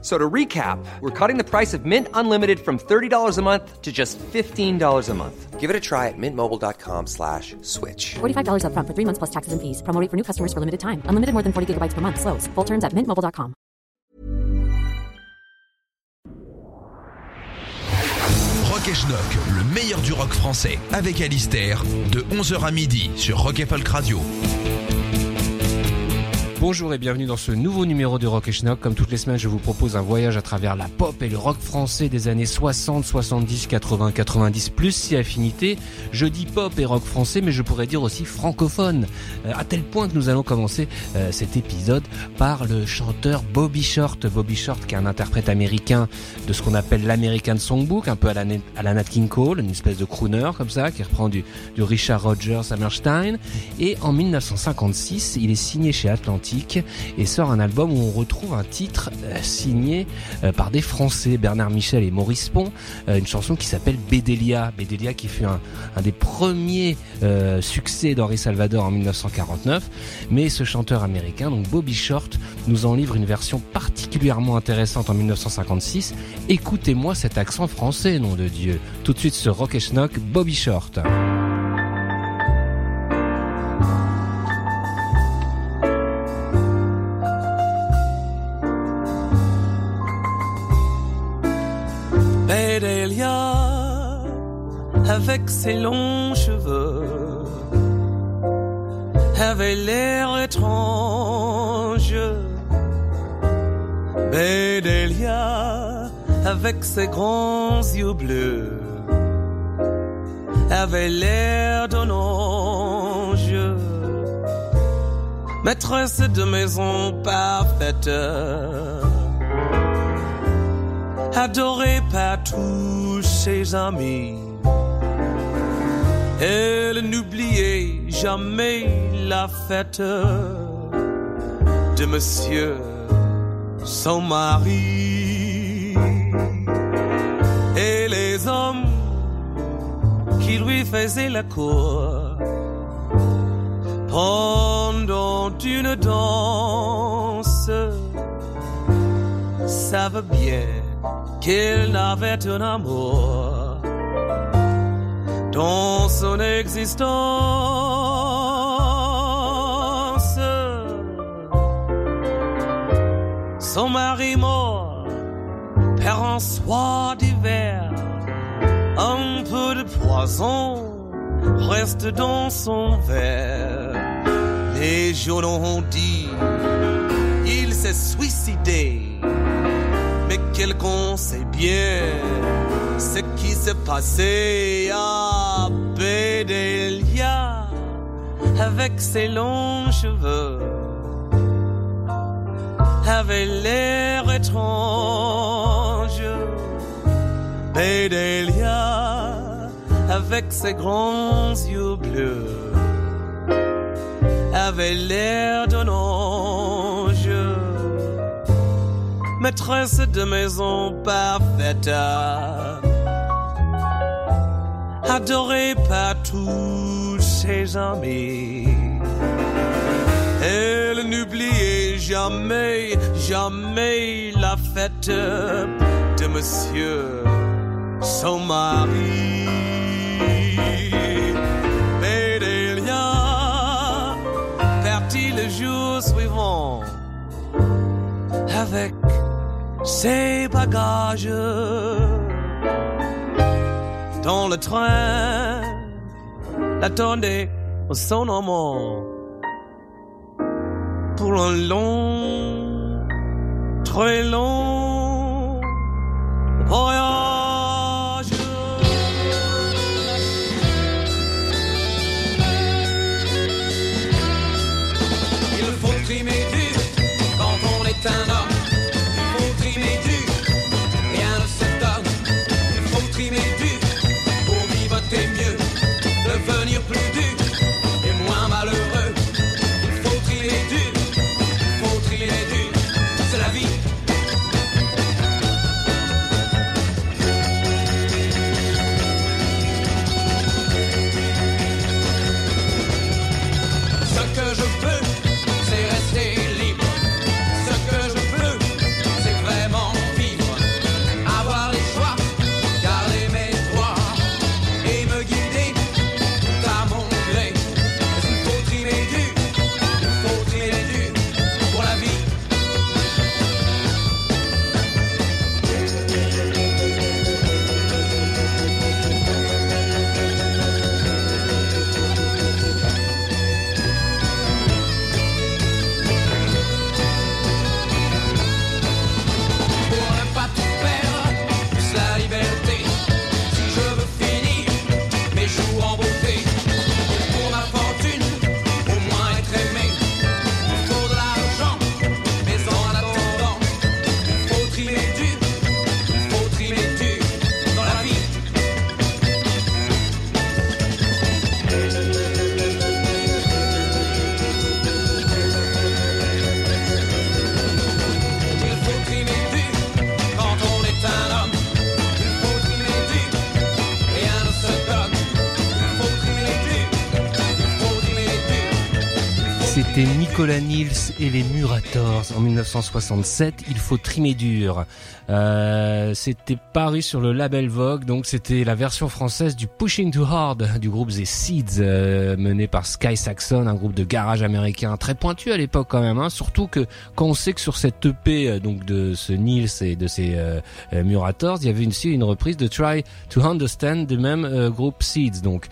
So to recap, we're cutting the price of Mint Unlimited from $30 a month to just $15 a month. Give it a try at mintmobile.com slash switch. $45 upfront for three months plus taxes and fees. Promo rate for new customers for limited time. Unlimited more than 40 gigabytes per month. Slows. Full terms at mintmobile.com. Rock et Schnock, le meilleur du rock français, avec Alistair, de 11h à midi sur Rock et Folk Radio. Bonjour et bienvenue dans ce nouveau numéro de Rock et Schnock. Comme toutes les semaines, je vous propose un voyage à travers la pop et le rock français des années 60, 70, 80, 90, plus si affinité. Je dis pop et rock français, mais je pourrais dire aussi francophone. Euh, à tel point que nous allons commencer euh, cet épisode par le chanteur Bobby Short. Bobby Short qui est un interprète américain de ce qu'on appelle l'American Songbook, un peu à la, Nat King Cole, une espèce de crooner comme ça, qui reprend du, du Richard Rogers Hammerstein. Et en 1956, il est signé chez Atlantic et sort un album où on retrouve un titre euh, signé euh, par des Français, Bernard Michel et Maurice Pont, euh, une chanson qui s'appelle Bédélia. Bédélia qui fut un, des premiers succès d'Henri Salvador en 1949. Mais ce chanteur américain, donc Bobby Short, nous en livre une version particulièrement intéressante en 1956. Écoutez-moi cet accent français, nom de Dieu. Tout de suite ce rock et schnock, Bobby Short. Avec ses longs cheveux, avait l'air étrange. Bédélia, avec ses grands yeux bleus, avait l'air d'un ange. Maîtresse de maison parfaite adorée par tous ses amis. Elle n'oubliait jamais la fête de monsieur son mari. Et les hommes qui lui faisaient la cour pendant une danse savent bien qu'il n'avait un amour dans son existence. Son mari mort perd un soir d'hiver, un peu de poison reste dans son verre. Les journaux ont dit, il s'est suicidé mais quelqu'un sait ce qui s'est passé à Bédélia avec ses longs cheveux avait l'air étrange. Bédélia avec ses grands yeux bleus avait l'air d'un ange maîtresse de maison parfaite, adorée par tous ses amis. Elle n'oubliait jamais, jamais la fête de monsieur, son mari. Bédélia partit le jour suivant avec ses bagages dans le train l'attendait son amant pour un long, très long voyage. Nicolas Nils et les Murators en 1967. Il faut trimer dur. Euh, c'était paru sur le label Vogue, donc c'était la version française du Pushing Too Hard du groupe The Seeds, euh, mené par Sky Saxon, un groupe de garage américain très pointu à l'époque quand même. Hein, surtout que quand on sait que sur cette EP euh, donc de ce Nils et de ces euh, Murators, il y avait aussi une reprise de Try to Understand du même groupe Seeds. Donc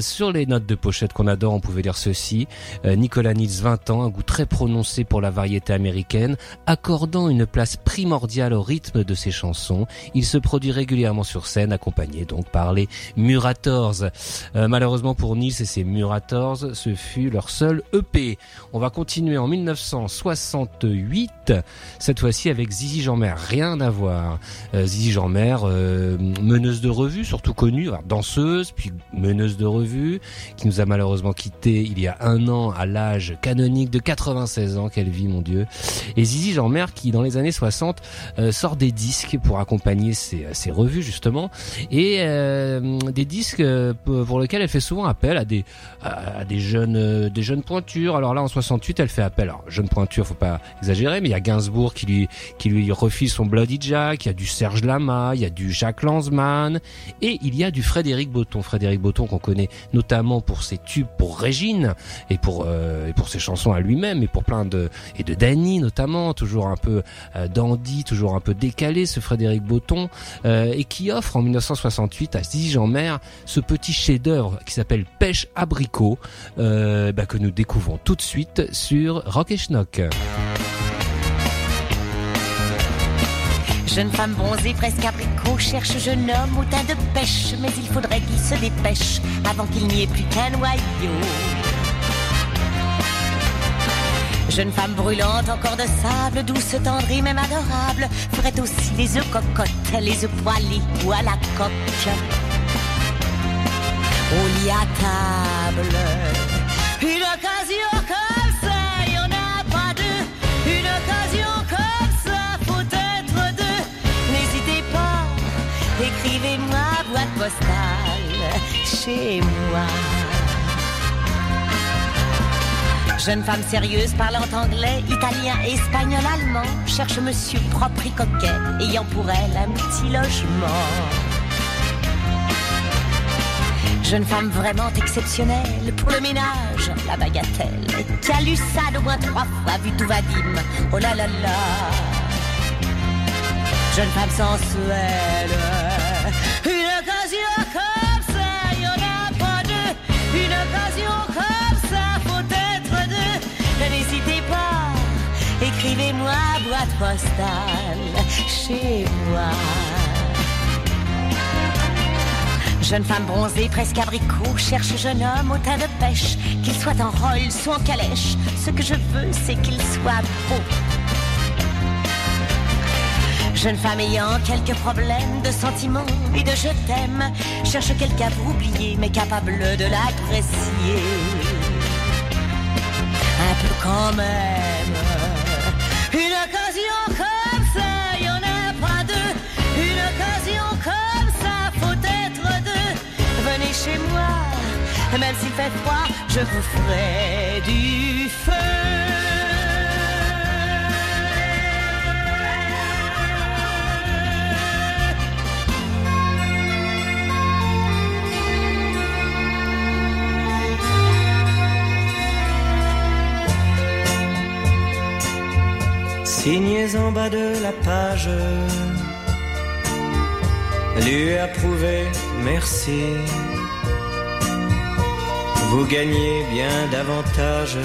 sur les notes de pochette qu'on adore, on pouvait dire ceci Nicolas Nils, 20 ans, un goût très prononcé pour la variété américaine, accordant une place primordiale au rythme de ses chansons. Il se produit régulièrement sur scène, accompagné donc par les Murators. Euh, malheureusement pour Nice et ses Murators, ce fut leur seul EP. On va continuer en 1968, cette fois-ci avec Zizi Jeanmer. Rien à voir. Euh, Zizi Jeanmer, euh, meneuse de revue, surtout connue, danseuse, puis meneuse de revue, qui nous a malheureusement quitté il y a un an à l'âge canonique de 96 ans qu'elle vit, mon Dieu. Et Zizi Jeanmer qui, dans les années 60, sort des disques pour accompagner ces, ces revues justement et euh, des disques euh, pour lesquels elle fait souvent appel à des jeunes euh, des jeunes pointures. Alors là en 68 elle fait appel alors jeune pointure faut pas exagérer mais il y a Gainsbourg qui lui qui lui son Bloody Jack, il y a du Serge Lama, il y a du Jacques Lanzmann et il y a du Frédéric Botton. Frédéric Botton qu'on connaît notamment pour ses tubes pour Régine et pour ses chansons lui-même et pour plein de et de Danny notamment toujours un peu dandy, toujours un peu décalé, ce Frédéric Botton, euh, et qui offre en 1968 à Zizi Mer ce petit chef-d'œuvre qui s'appelle Pêche abricot, euh, bah, que nous découvrons tout de suite sur Rock et Schnock. Jeune femme bronzée, presque abricot, cherche jeune homme au teint de pêche, mais il faudrait qu'il se dépêche avant qu'il n'y ait plus qu'un noyau. Jeune femme brûlante, encore de sable, douce, tendre et même adorable, ferait aussi les œufs cocottes, les œufs poilés ou à la coque. Au lit à table, une occasion comme ça, y en a pas deux. Une occasion comme ça, faut être deux. N'hésitez pas, écrivez-moi boîte postale chez moi. Jeune femme sérieuse parlant anglais, italien, espagnol, allemand, cherche monsieur propre et coquet, ayant pour elle un petit logement. Jeune femme vraiment exceptionnelle pour le ménage, la bagatelle. Qui a lu ça d'au moins trois fois, vu tout vadim. Oh là là là. Jeune femme sensuelle. Chez moi. Jeune femme bronzée, presque abricot, cherche jeune homme au teint de pêche, qu'il soit en Rolls ou en calèche. Ce que je veux, c'est qu'il soit beau. Jeune femme ayant quelques problèmes de sentiments et de je t'aime, cherche quelqu'un pour oublier, mais capable de l'apprécier. Un peu quand même. Une occasion comme ça, y en a pas deux. Une occasion comme ça, faut être deux. Venez chez moi, même s'il fait froid, je vous ferai du feu. Signez en bas de la page, lui approuvé, merci. Vous gagnez bien davantage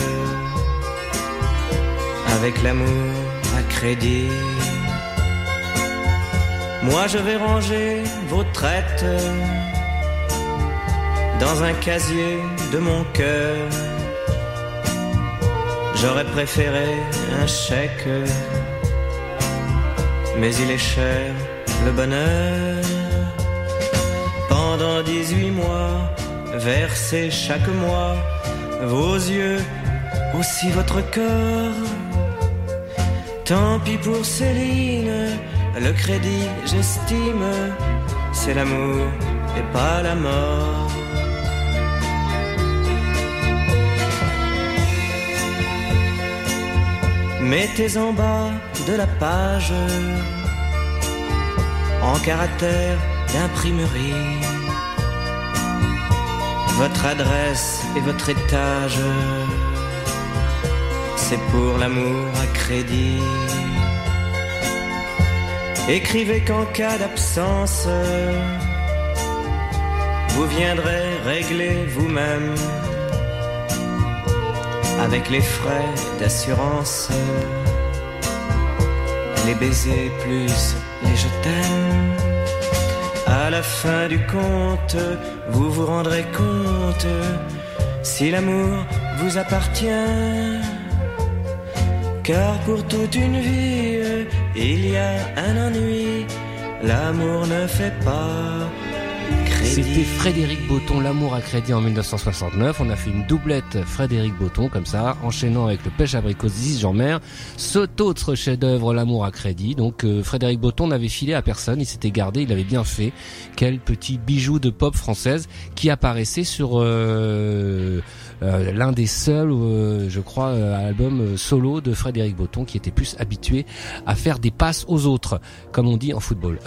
avec l'amour à crédit. Moi je vais ranger vos traites dans un casier de mon cœur. J'aurais préféré un chèque, mais il est cher le bonheur. Pendant 18 mois, versez chaque mois vos yeux, aussi votre corps. Tant pis pour Céline, le crédit j'estime, c'est l'amour et pas la mort. Mettez en bas de la page en caractère d'imprimerie votre adresse et votre étage. C'est pour l'amour à crédit. Écrivez qu'en cas d'absence, vous viendrez régler vous-même avec les frais d'assurance, les baisers plus les je t'aime. À la fin du compte, vous vous rendrez compte si l'amour vous appartient. Car pour toute une vie, il y a un ennui, l'amour ne fait pas C'était. Frédéric Botton, L'amour à crédit en 1969. On a fait une doublette Frédéric Botton comme ça, enchaînant avec le pêche abricot Ziz Jean Mer. Cet autre chef-d'œuvre, L'amour à crédit. Donc euh, Frédéric Botton n'avait filé à personne, il s'était gardé, il avait bien fait. Quel petit bijou de pop française qui apparaissait sur euh, euh, l'un des seuls, je crois, albums solo de Frédéric Botton qui était plus habitué à faire des passes aux autres, comme on dit en football.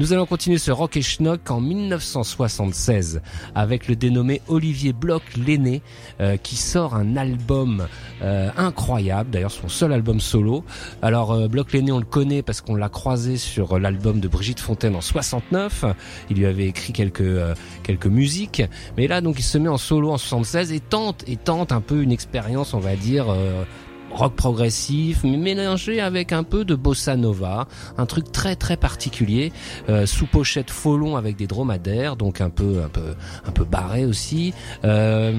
Euh, nous allons continuer ce rock et schnock en 1976 avec le dénommé Olivier Bloch l'aîné euh, qui sort un album euh, incroyable, d'ailleurs son seul album solo. Alors euh, Bloch l'aîné on le connaît parce qu'on l'a croisé sur l'album de Brigitte Fontaine en 69. Il lui avait écrit quelques euh, quelques musiques, mais là donc il se met en solo en 76 et tente et tente un peu une expérience on va dire euh, rock progressif, mais mélangé avec un peu de bossa nova, un truc très très particulier, euh, sous pochette folon avec des dromadaires, donc un peu un peu un peu barré aussi. Euh,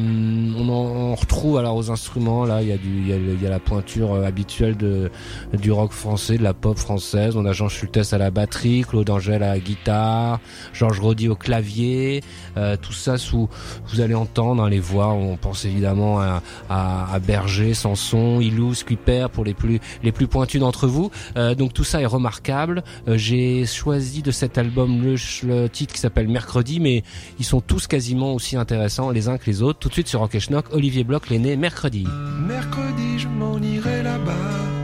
on en on retrouve alors aux instruments là, il y a du il y a, y a la pointure euh, habituelle de du rock français, de la pop française. On a Jean Schultes à la batterie, Claude Angèle à la guitare, Georges Rodi au clavier, euh, tout ça sous vous allez entendre hein, les voix. On pense évidemment à, à, à Berger, Sanson, Ilou, Skipper pour les plus les plus pointus d'entre vous. Euh, donc tout ça est remarquable. Euh, J'ai choisi de cet album le, titre qui s'appelle Mercredi, mais ils sont tous quasiment aussi intéressants les uns que les autres. Tout de suite sur Rock Schnock, Olivier Bloch l'aîné, Mercredi. Mercredi, je m'en irai là-bas.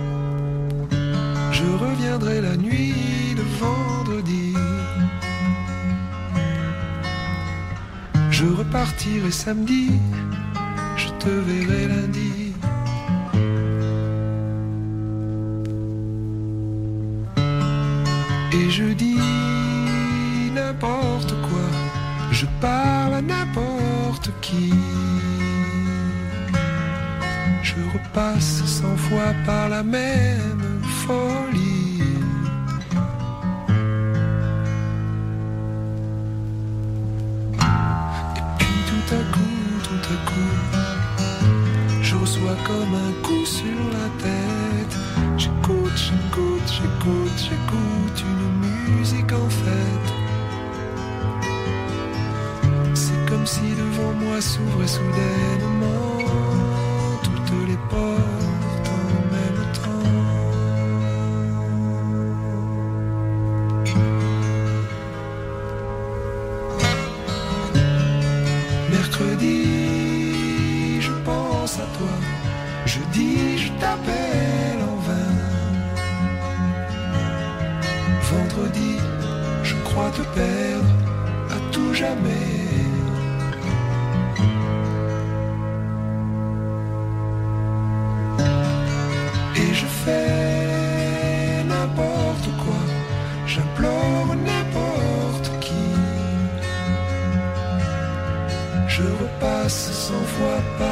Je reviendrai la nuit de vendredi. Je repartirai samedi. Je te verrai lundi. Et je dis n'importe quoi. Je parle à n'importe qui. Je repasse cent fois par la même folie. Et puis tout à coup, tout à coup, je reçois comme un coup sur la tête. J'écoute, j'écoute, j'écoute, une musique en fait. C'est comme si devant moi s'ouvraient soudainement crois te perdre à tout jamais. Et je fais n'importe quoi, j'implore n'importe qui. Je repasse cent fois par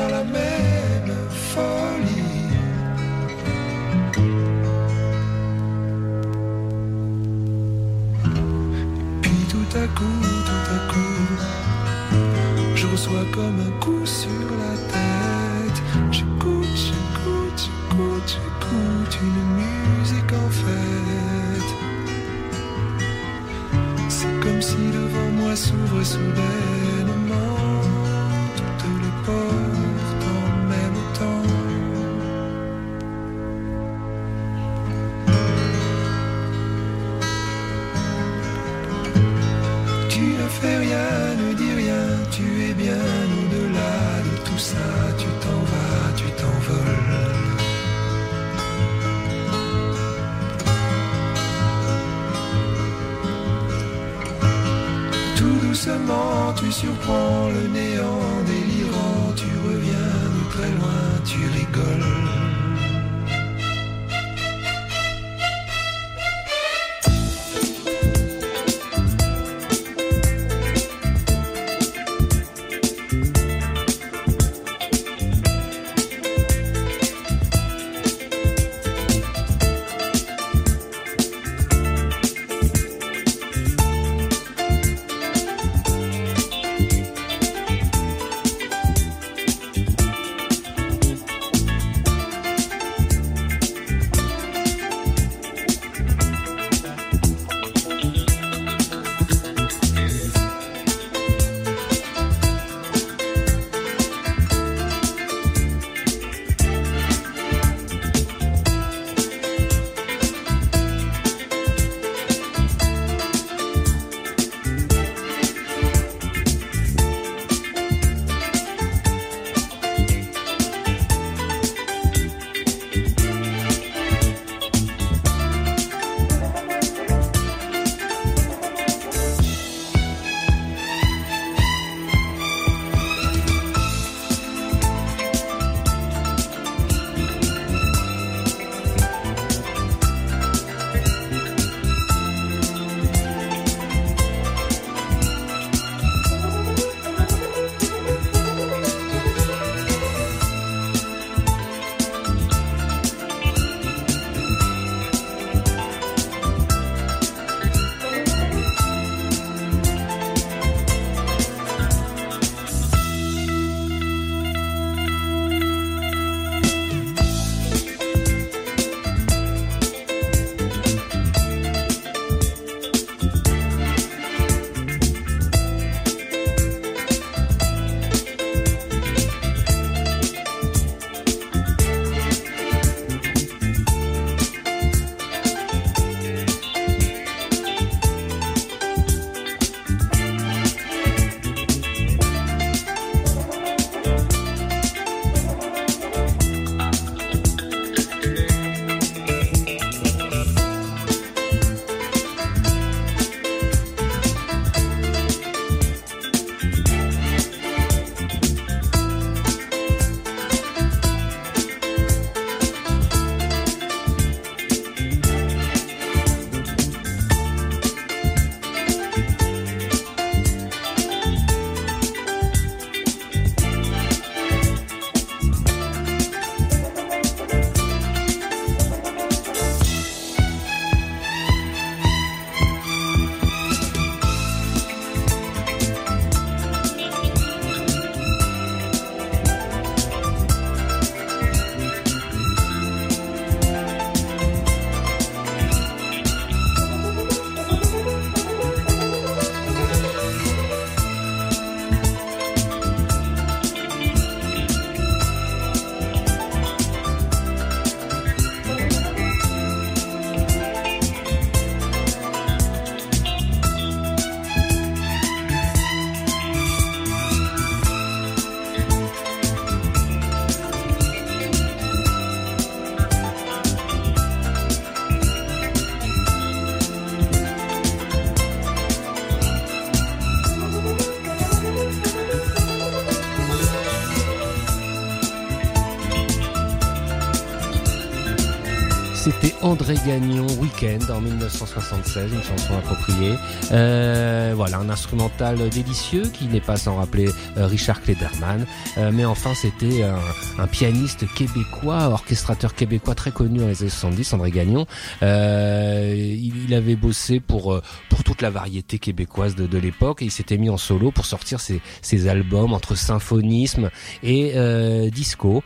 André Gagnon, Weekend en 1976, une chanson appropriée. Euh, voilà, un instrumental délicieux qui n'est pas sans rappeler euh, Richard Klederman. Euh, mais enfin, c'était un, un pianiste québécois, orchestrateur québécois très connu dans les années 70, André Gagnon. Euh, il, il avait bossé pour euh, pour toute la variété québécoise de, de l'époque et il s'était mis en solo pour sortir ses, ses albums entre symphonisme et euh, disco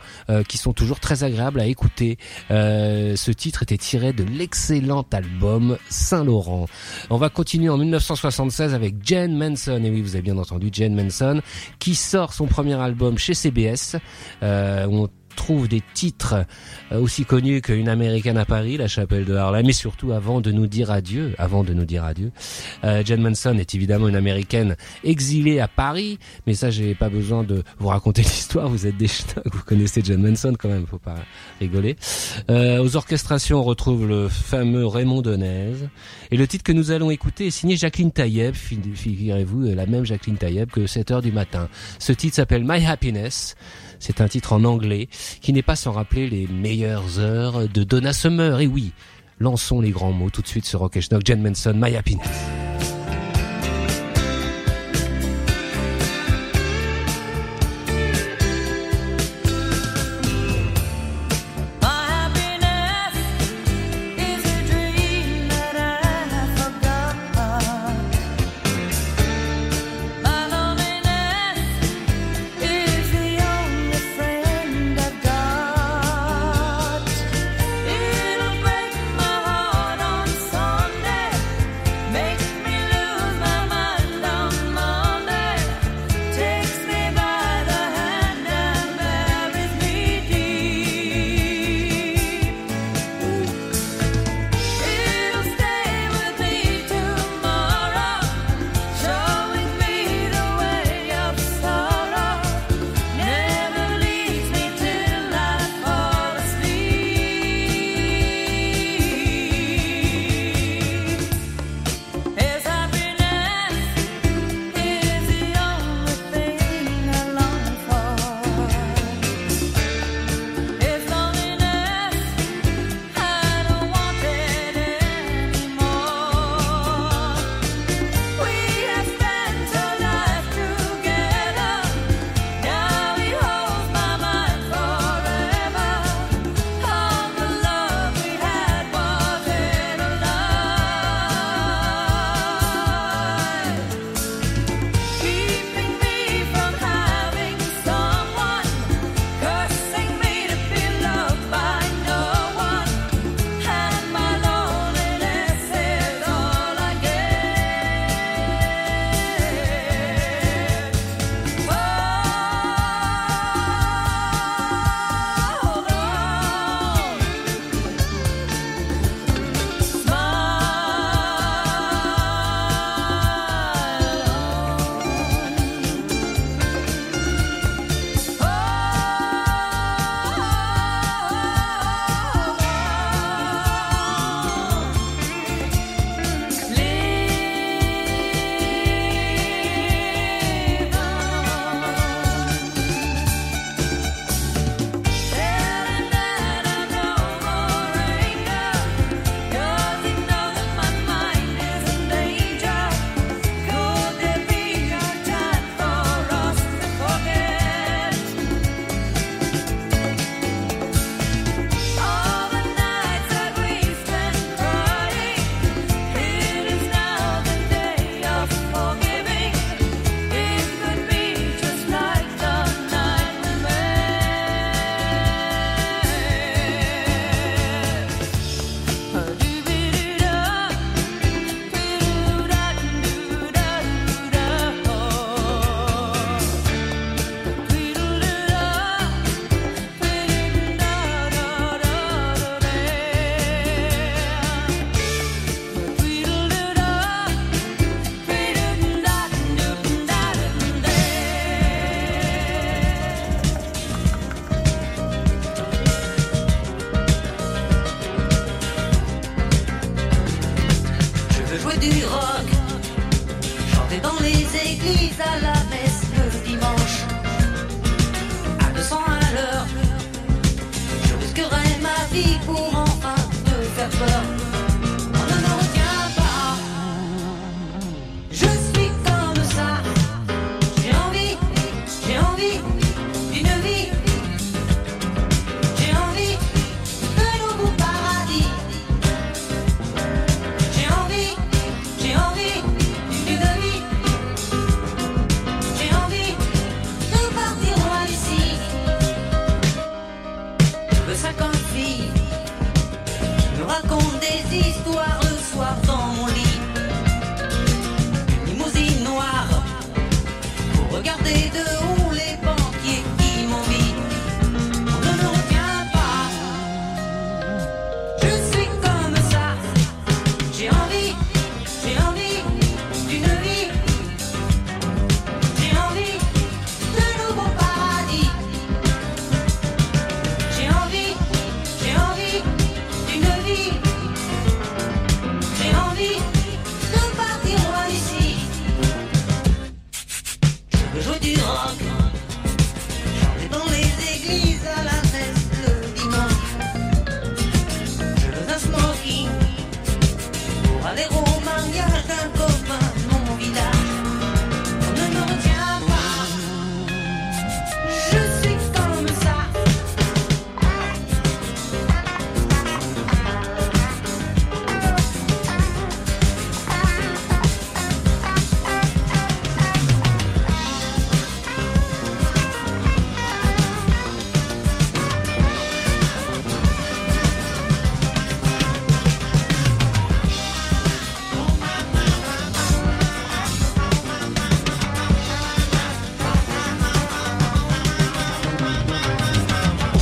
qui sont toujours très agréables à écouter. Ce titre était tiré de l'excellent album Saint-Laurent. On va continuer en 1976 avec Jane Manson, et oui vous avez bien entendu Jane Manson, qui sort son premier album chez CBS, euh, trouve des titres euh, aussi connus qu'une américaine à Paris, la chapelle de Harlem, mais surtout avant de nous dire adieu, avant de nous dire adieu. Euh, Manson est évidemment une américaine exilée à Paris, mais ça j'ai pas besoin de vous raconter l'histoire, vous êtes des schnocks, vous connaissez Jen Manson quand même, faut pas rigoler. Euh, aux orchestrations on retrouve le fameux Raymond Donez, et le titre que nous allons écouter est signé Jacqueline Taïeb, fi- figurez-vous, la même Jacqueline Taïeb que 7 heures du matin. Ce titre s'appelle My Happiness. C'est un titre en anglais qui n'est pas sans rappeler les meilleures heures de Donna Summer. Et oui, lançons les grands mots tout de suite sur Rock Schnock. Jen Manson, My Happiness.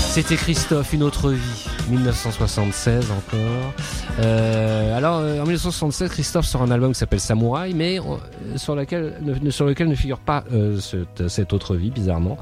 C'était Christophe, une autre vie, 1976 encore. Euh, alors euh, en 1976, Christophe sort un album qui s'appelle Samouraï, mais euh, sur, lequel ne figure pas cette, autre vie, bizarrement,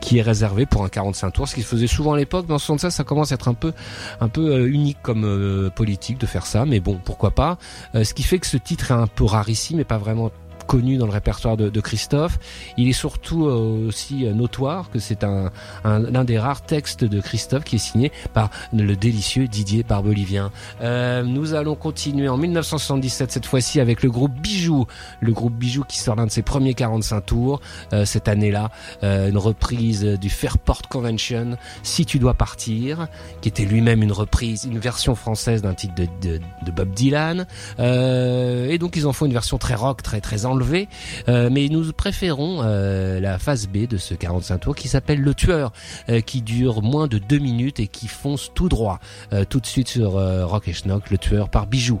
qui est réservé pour un 45 tours, ce qu'il faisait souvent à l'époque. Mais en 76, ça commence à être un peu, un peu unique comme politique de faire ça, mais bon, pourquoi pas. Ce qui fait que ce titre est un peu rarissime, mais pas vraiment connu dans le répertoire de, de Christophe. Il est surtout euh, aussi euh, notoire que c'est un, un l'un des rares textes de Christophe qui est signé par le délicieux Didier Barbelivien. Euh, nous allons continuer en 1977 cette fois-ci avec le groupe Bijou, le groupe Bijou qui sort l'un de ses premiers 45 tours euh, cette année-là, euh, une reprise du Fairport Convention, Si tu dois partir, qui était lui-même une reprise, une version française d'un titre de, de, de Bob Dylan. Euh, et donc ils en font une version très rock, très très enlevée. Euh, mais nous préférons euh, la phase B de ce 45 tours qui s'appelle Le Tueur, euh, qui dure moins de deux minutes et qui fonce tout droit. Tout de suite sur Rock et Schnock, Le Tueur par Bijou.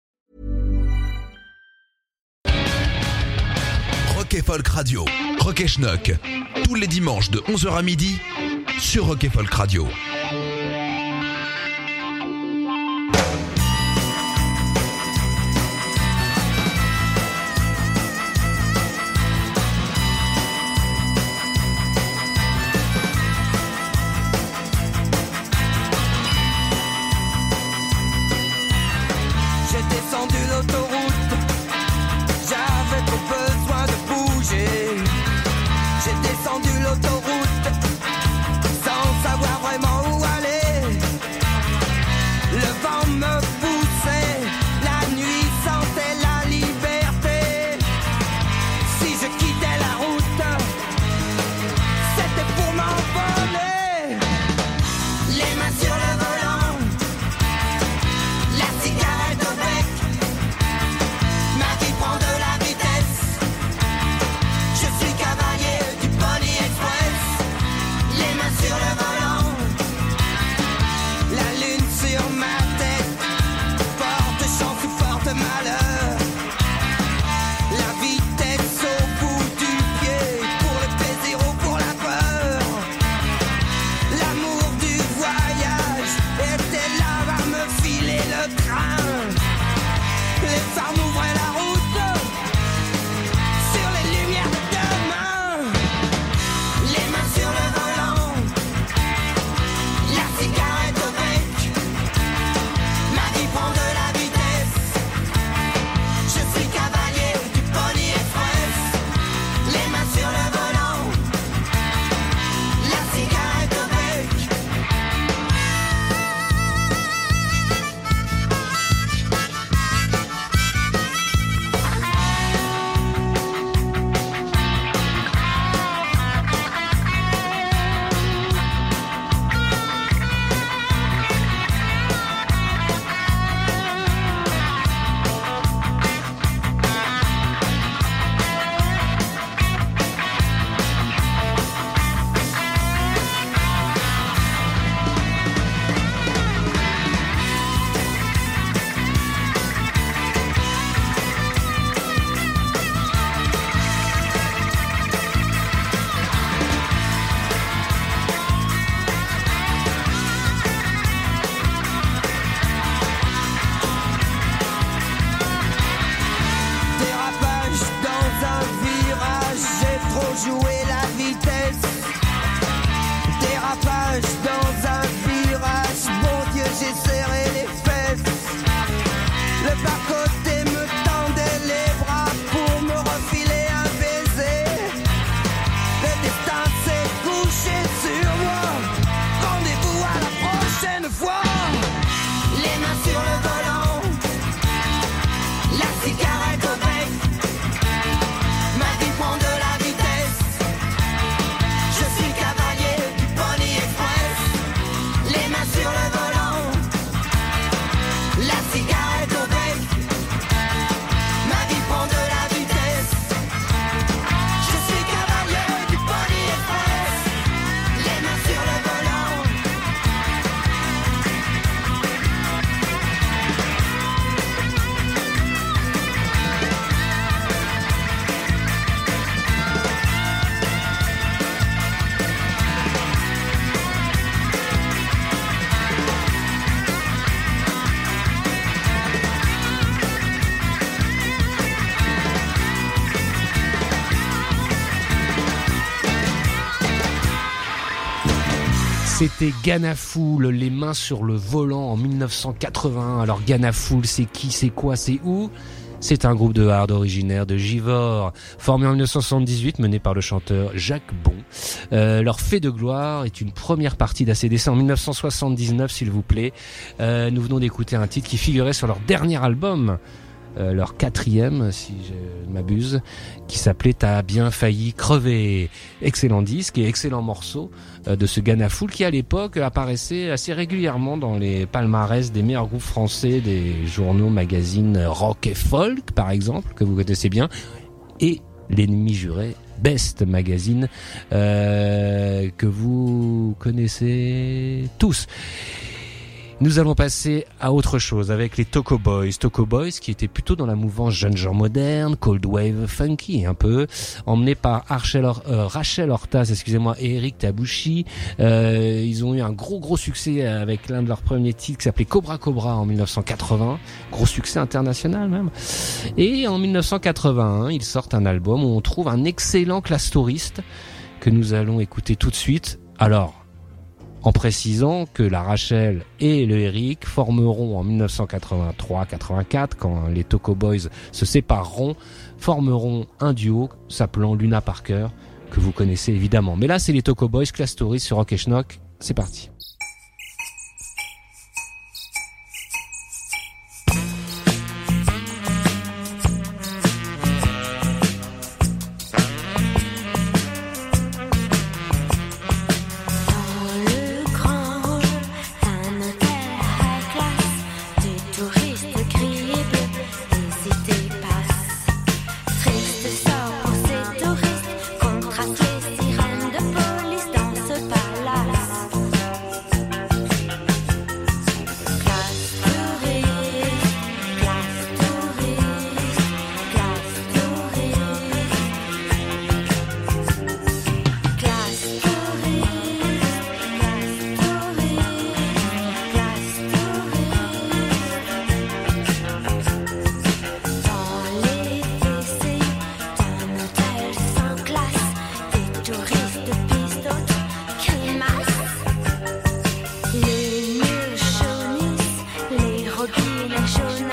Rock et Folk Radio. Rock et. Tous les dimanches de 11h à midi sur Rock et Folk Radio. C'était Ganafoul, les mains sur le volant en 1981. Alors Ganafoul, c'est qui, c'est quoi, c'est où? C'est un groupe de hard originaire de Givor, formé en 1978, mené par le chanteur Jacques Bon. Euh, leur fait de gloire est une première partie d'ACDC en 1979, s'il vous plaît. Euh, nous venons d'écouter un titre qui figurait sur leur dernier album, euh, leur quatrième, si je m'abuse, qui s'appelait T'as bien failli crever. Excellent disque et excellent morceau euh, de ce Ganafoul qui à l'époque apparaissait assez régulièrement dans les palmarès des meilleurs groupes français, des journaux, magazines rock et folk par exemple, que vous connaissez bien, et l'ennemi juré Best Magazine euh, que vous connaissez tous. Nous allons passer à autre chose avec les Toco Boys. Toco Boys qui étaient plutôt dans la mouvance jeune genre moderne, cold wave funky un peu, emmenés par Rachel, Or- euh, Rachel Hortas, excusez-moi, et Eric Tabouchi. Euh, ils ont eu un gros gros succès avec l'un de leurs premiers titres qui s'appelait Cobra Cobra en 1980, gros succès international même. Et en 1981, ils sortent un album où on trouve un excellent classe touriste que nous allons écouter tout de suite. Alors, en précisant que la Rachel et le Eric formeront en 1983-84, quand les Toco Boys se sépareront, formeront un duo s'appelant Luna Parker, que vous connaissez évidemment. Mais là, c'est les Toco Boys, Class Stories sur Rock et Schnock. C'est parti. 我不能说。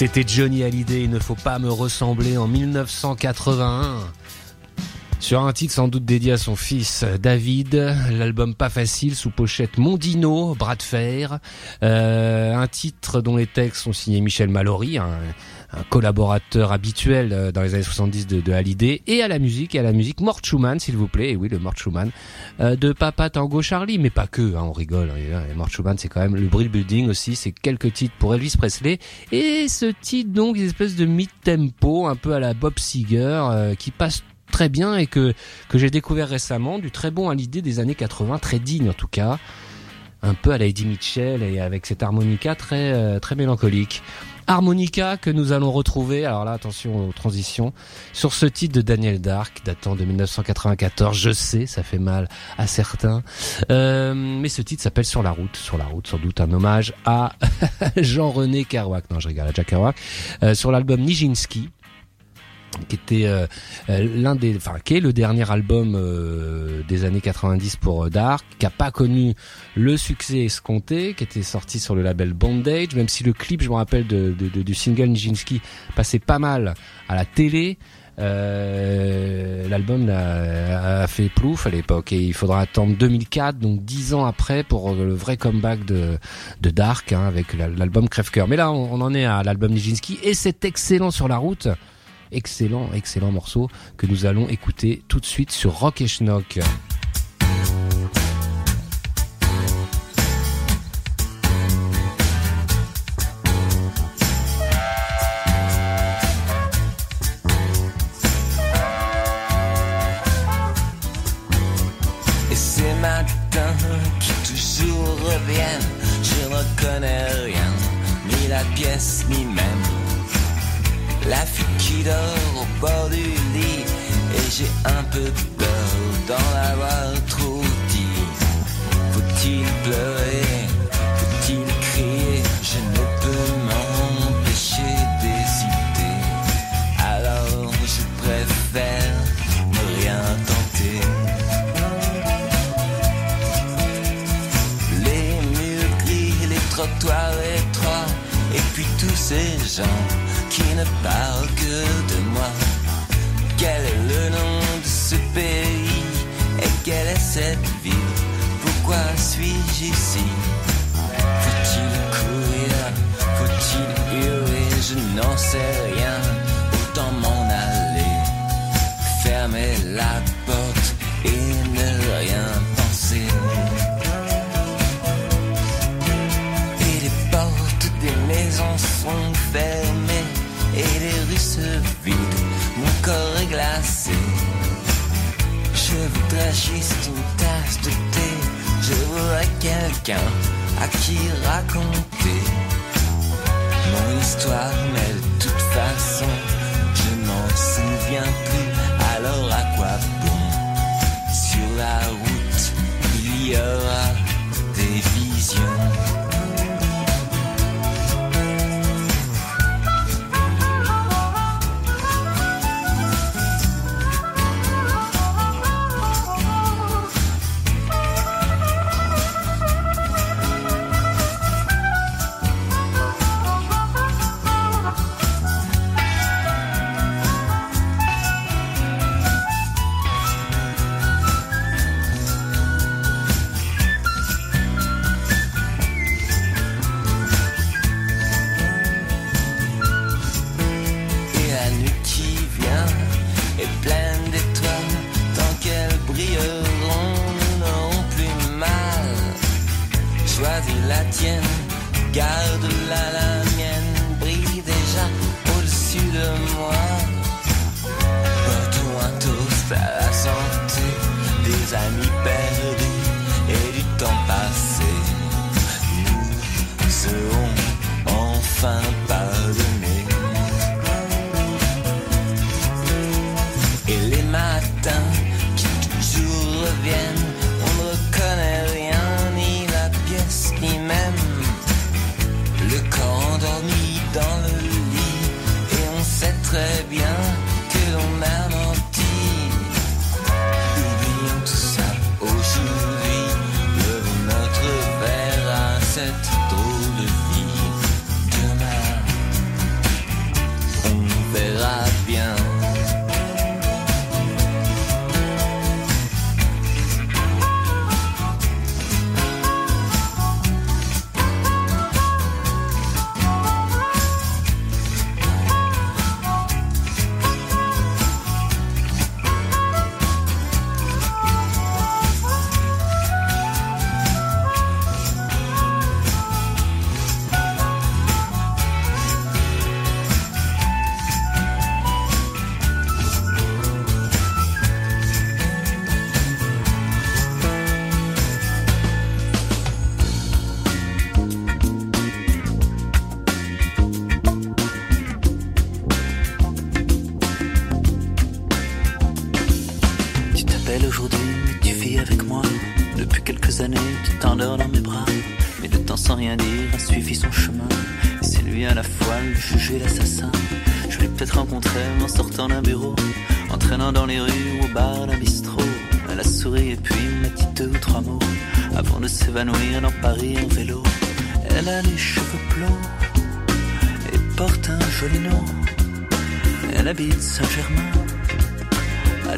C'était Johnny Hallyday, il ne faut pas me ressembler en 1981. Sur un titre sans doute dédié à son fils David, l'album Pas Facile sous pochette Mondino, Bras de fer, Euh, un titre dont les textes sont signés Michel Mallory, un collaborateur habituel euh, dans les années 70 de, de Hallyday, et à la musique, et à la musique. Mort Schumann s'il vous plaît, et oui le Mort Schumann, euh, de Papa Tango Charlie, mais pas que, hein, on rigole, hein, et Mort Schumann c'est quand même le Brill Building aussi, c'est quelques titres pour Elvis Presley, et ce titre donc, une espèce de mid-tempo, un peu à la Bob Seger, euh, qui passe très bien et que, que j'ai découvert récemment, du très bon à l'idée des années 80, très digne en tout cas, un peu à la Eddie Mitchell et avec cette harmonica très, très mélancolique. Harmonica que nous allons retrouver, alors là attention aux transitions, sur ce titre de Daniel Dark datant de 1994, je sais, ça fait mal à certains, Euh, mais ce titre s'appelle Sur la route, sur la route, sans doute un hommage à Jean-René Kerouac, non je rigole, à Jack Kerouac, euh, sur l'album Nijinsky, qui était euh, euh, l'un des, enfin qui est le dernier album euh, des années 90 pour euh, Dark, qui a pas connu le succès escompté, qui était sorti sur le label Bondage, même si le clip, je me rappelle de, de- du single Nijinsky, passait pas mal à la télé. Euh, L'album a, a fait plouf à l'époque et il faudra attendre 2004, donc 10 ans après, pour le vrai comeback de, de Dark hein, avec la- l'album Crève-Cœur. Mais là, on, on en est à l'album Nijinsky et c'est excellent sur la route excellent, excellent morceau que nous allons écouter tout de suite sur Rock et Schnock. quelqu'un à qui raconter mon histoire, mais bien.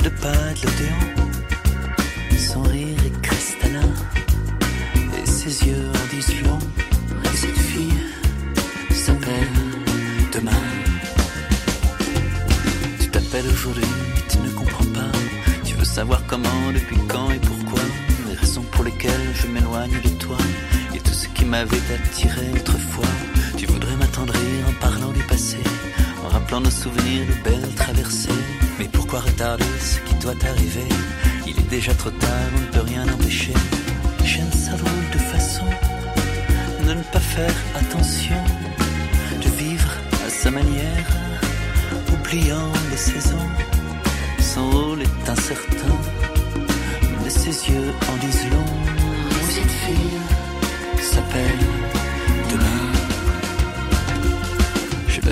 le pas de l'Odéon. Son rire est cristallin et ses yeux en disent. Et cette fille s'appelle demain. Tu t'appelles aujourd'hui, tu ne comprends pas. Tu veux savoir comment, depuis quand et pourquoi. Les raisons pour lesquelles je m'éloigne de toi et tout ce qui m'avait attiré autrefois. Dans nos souvenirs, de belles traversées. Mais pourquoi retarder ce qui doit arriver? Il est déjà trop tard, on ne peut rien empêcher. J'aime ça drôle de façon de ne pas faire attention, de vivre à sa manière, oubliant les saisons. Son rôle est incertain, mais ses yeux en disent long. Cette fille s'appelle.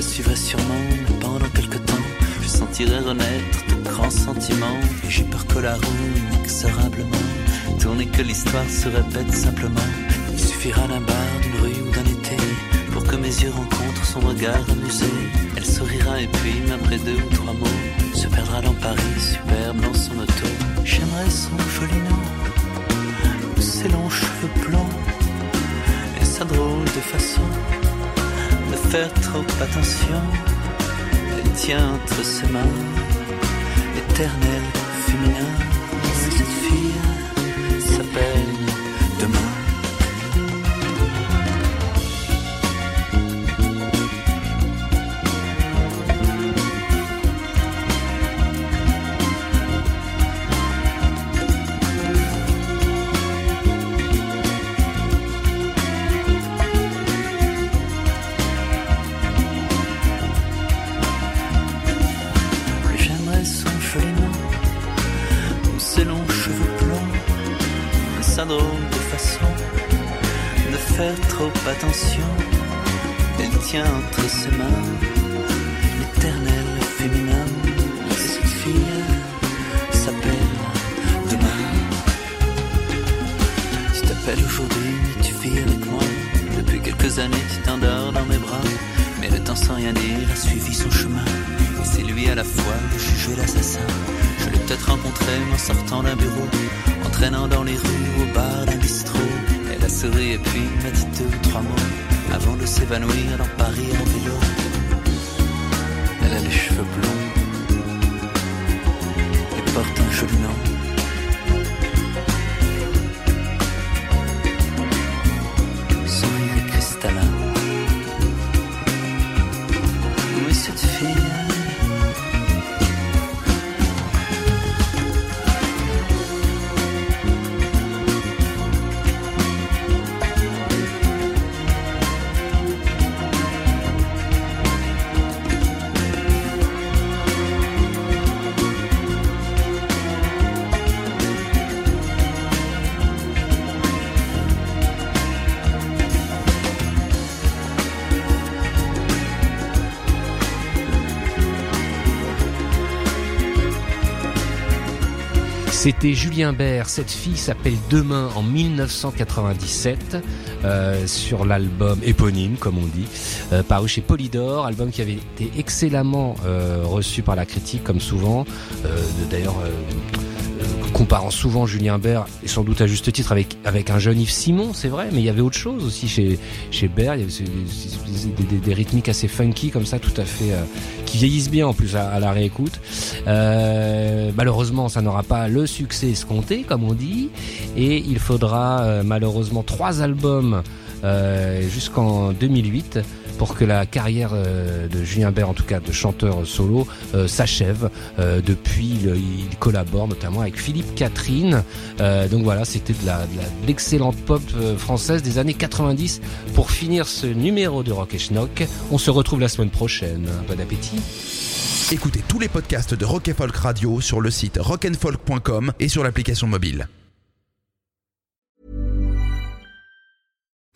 Je suivrai sûrement, mais pendant quelque temps, je sentirai renaître de grand sentiment. Et j'ai peur que la roue, inexorablement, tourne et que l'histoire se répète simplement. Il suffira d'un bar, d'une rue ou d'un été, pour que mes yeux rencontrent son regard amusé. Elle sourira et puis, après deux ou trois mots, se perdra dans Paris, superbe dans son auto. J'aimerais son joli nom, ses longs cheveux blonds, et sa drôle de façon faire trop attention. Elle tient entre ses mains l'éternel féminin. C'était Julien Bert, cette fille s'appelle Demain en 1997 euh, sur l'album éponyme comme on dit, euh, paru chez Polydor, album qui avait été excellemment euh, reçu par la critique comme souvent, euh, d'ailleurs comparant souvent Julien Bert et sans doute à juste titre avec un jeune Yves Simon, c'est vrai, mais il y avait autre chose aussi chez chez Bert, il y avait des, rythmiques assez funky comme ça, tout à fait euh, qui vieillissent bien en plus à, la réécoute. Euh, malheureusement, ça n'aura pas le succès escompté, comme on dit, et il faudra euh, malheureusement trois albums jusqu'en 2008 pour que la carrière euh, de Julien Bert, en tout cas de chanteur solo, euh, s'achève. Euh, depuis, il collabore notamment avec Philippe Catherine. Donc voilà, c'était de l'excellente pop française des années 90. Pour finir ce numéro de Rock et Schnock, on se retrouve la semaine prochaine. Bon appétit. Écoutez tous les podcasts de Rock and Folk Radio sur le site rockandfolk.com et sur l'application mobile.